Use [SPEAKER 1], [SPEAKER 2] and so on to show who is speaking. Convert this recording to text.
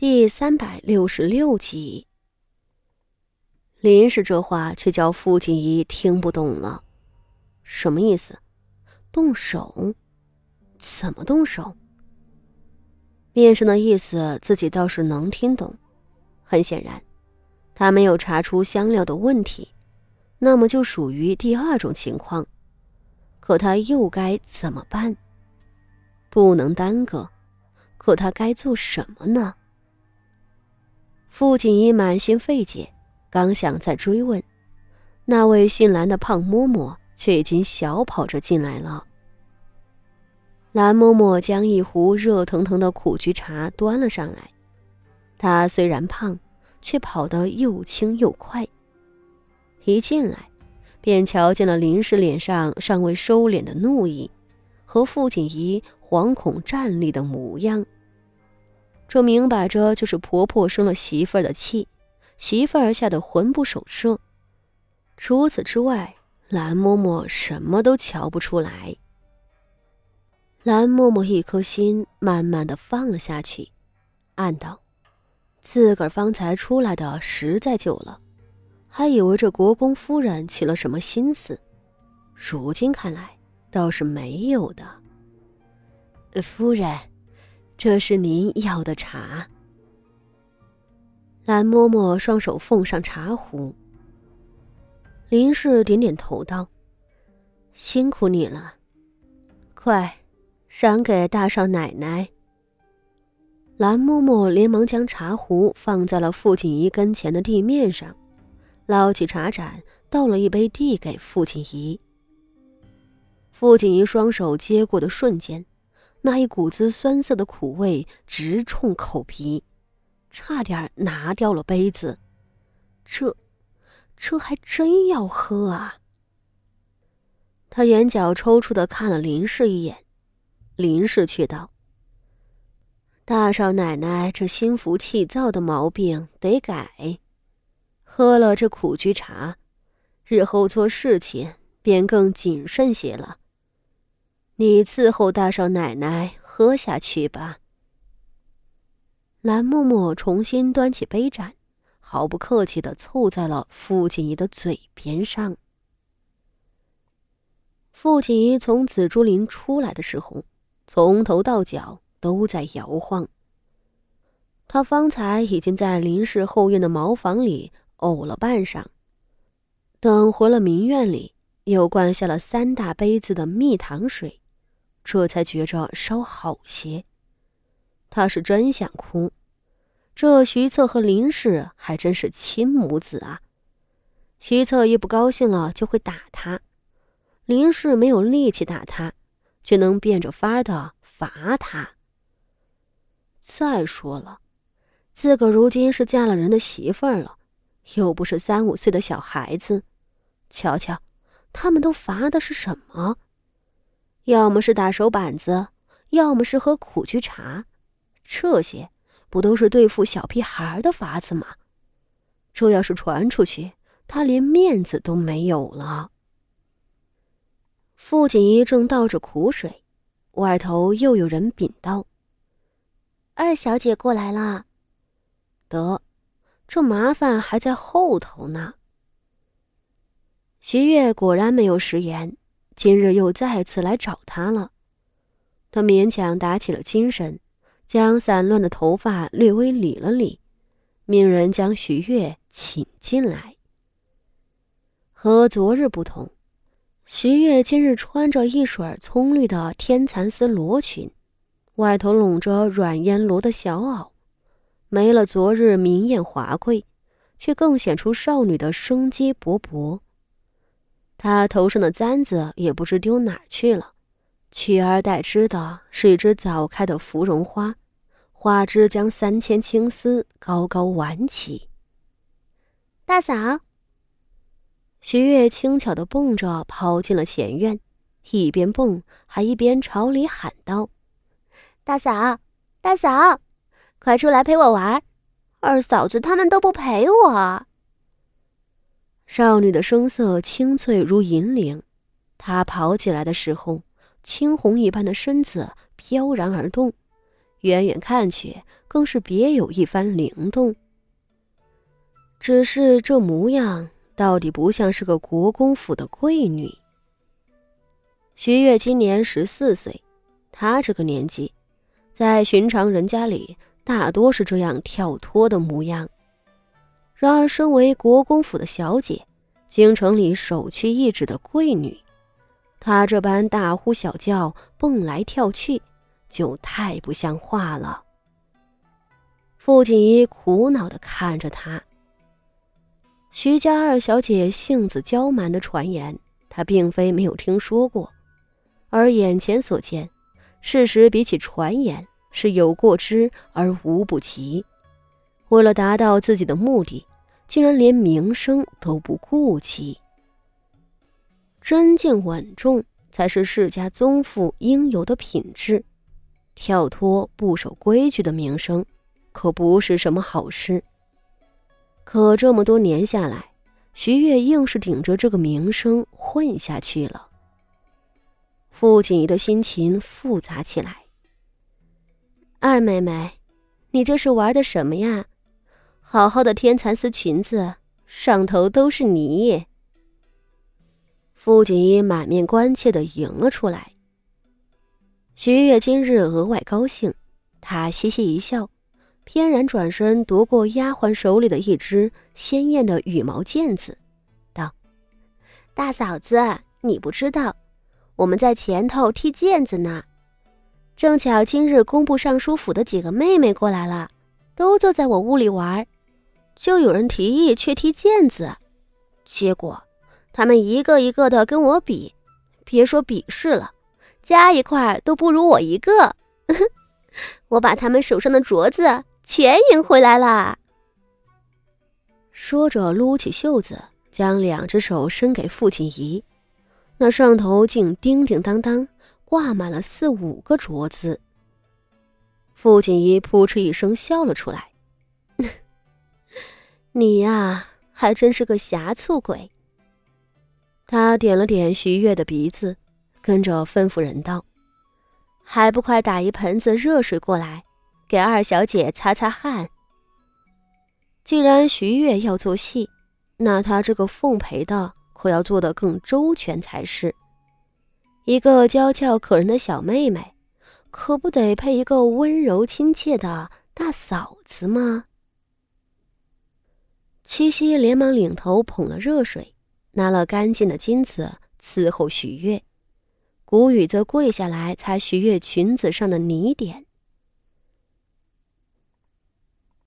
[SPEAKER 1] 第三百六十六集，林氏这话却叫傅锦仪听不懂了，什么意思？动手？怎么动手？面上的意思自己倒是能听懂。很显然，他没有查出香料的问题，那么就属于第二种情况。可他又该怎么办？不能耽搁，可他该做什么呢？傅锦衣满心费解，刚想再追问，那位姓蓝的胖嬷嬷却已经小跑着进来了。蓝嬷嬷将一壶热腾腾的苦菊茶端了上来，她虽然胖，却跑得又轻又快。一进来，便瞧见了林氏脸上尚未收敛的怒意，和傅锦仪惶恐站立的模样。这明摆着就是婆婆生了媳妇儿的气，媳妇儿吓得魂不守舍。除此之外，蓝嬷嬷什么都瞧不出来。蓝嬷嬷一颗心慢慢的放了下去，暗道：自个儿方才出来的实在久了，还以为这国公夫人起了什么心思，如今看来倒是没有的。夫人。这是您要的茶。蓝嬷嬷双手奉上茶壶。林氏点点头道：“辛苦你了，快，赏给大少奶奶。”蓝嬷嬷连忙将茶壶放在了傅锦仪跟前的地面上，捞起茶盏倒了一杯递给傅锦仪。傅锦仪双手接过的瞬间。那一股子酸涩的苦味直冲口鼻，差点拿掉了杯子。这，这还真要喝啊！他眼角抽搐的看了林氏一眼，林氏却道：“大少奶奶这心浮气躁的毛病得改，喝了这苦菊茶，日后做事情便更谨慎些了。”你伺候大少奶奶喝下去吧。蓝嬷嬷重新端起杯盏，毫不客气的凑在了傅锦仪的嘴边上。傅锦仪从紫竹林出来的时候，从头到脚都在摇晃。他方才已经在林氏后院的茅房里呕了半晌，等回了明院里，又灌下了三大杯子的蜜糖水。这才觉着稍好些。他是真想哭，这徐策和林氏还真是亲母子啊！徐策一不高兴了就会打他，林氏没有力气打他，却能变着法的罚他。再说了，自个如今是嫁了人的媳妇儿了，又不是三五岁的小孩子，瞧瞧，他们都罚的是什么？要么是打手板子，要么是喝苦菊茶，这些不都是对付小屁孩的法子吗？这要是传出去，他连面子都没有了。傅锦衣正倒着苦水，外头又有人禀道：“
[SPEAKER 2] 二小姐过来了。”
[SPEAKER 1] 得，这麻烦还在后头呢。徐月果然没有食言。今日又再次来找他了，他勉强打起了精神，将散乱的头发略微理了理，命人将徐月请进来。和昨日不同，徐月今日穿着一水葱绿的天蚕丝罗裙，外头拢着软烟罗的小袄，没了昨日明艳华贵，却更显出少女的生机勃勃。他头上的簪子也不知丢哪儿去了，取而代之的是一只早开的芙蓉花，花枝将三千青丝高高挽起。
[SPEAKER 2] 大嫂，
[SPEAKER 1] 徐月轻巧的蹦着跑进了前院，一边蹦还一边朝里喊道：“
[SPEAKER 2] 大嫂，大嫂，快出来陪我玩，二嫂子他们都不陪我。”
[SPEAKER 1] 少女的声色清脆如银铃，她跑起来的时候，青红一般的身子飘然而动，远远看去更是别有一番灵动。只是这模样，到底不像是个国公府的贵女。徐月今年十四岁，她这个年纪，在寻常人家里，大多是这样跳脱的模样。然而，身为国公府的小姐，京城里首屈一指的贵女，她这般大呼小叫、蹦来跳去，就太不像话了。傅锦衣苦恼地看着她。徐家二小姐性子娇蛮的传言，她并非没有听说过。而眼前所见，事实比起传言是有过之而无不及。为了达到自己的目的，竟然连名声都不顾及。贞静稳重才是世家宗父应有的品质，跳脱不守规矩的名声，可不是什么好事。可这么多年下来，徐月硬是顶着这个名声混下去了。傅锦仪的心情复杂起来。二妹妹，你这是玩的什么呀？好好的天蚕丝裙子，上头都是泥。傅锦衣满面关切的迎了出来。徐月今日额外高兴，她嘻嘻一笑，翩然转身夺过丫鬟手里的一只鲜艳的羽毛毽子，道：“
[SPEAKER 2] 大嫂子，你不知道。”我们在前头踢毽子呢，正巧今日工部尚书府的几个妹妹过来了，都坐在我屋里玩，就有人提议去踢毽子，结果他们一个一个的跟我比，别说比试了，加一块都不如我一个，我把他们手上的镯子全赢回来了。
[SPEAKER 1] 说着，撸起袖子，将两只手伸给父亲仪。那上头竟叮叮当当挂满了四五个镯子。傅锦衣扑哧一声笑了出来：“你呀，还真是个狭醋鬼。”他点了点徐月的鼻子，跟着吩咐人道：“还不快打一盆子热水过来，给二小姐擦擦汗。”既然徐月要做戏，那他这个奉陪的。可要做得更周全才是。一个娇俏可人的小妹妹，可不得配一个温柔亲切的大嫂子吗？七夕连忙领头捧了热水，拿了干净的金子伺候许月，谷雨则跪下来擦许月裙子上的泥点。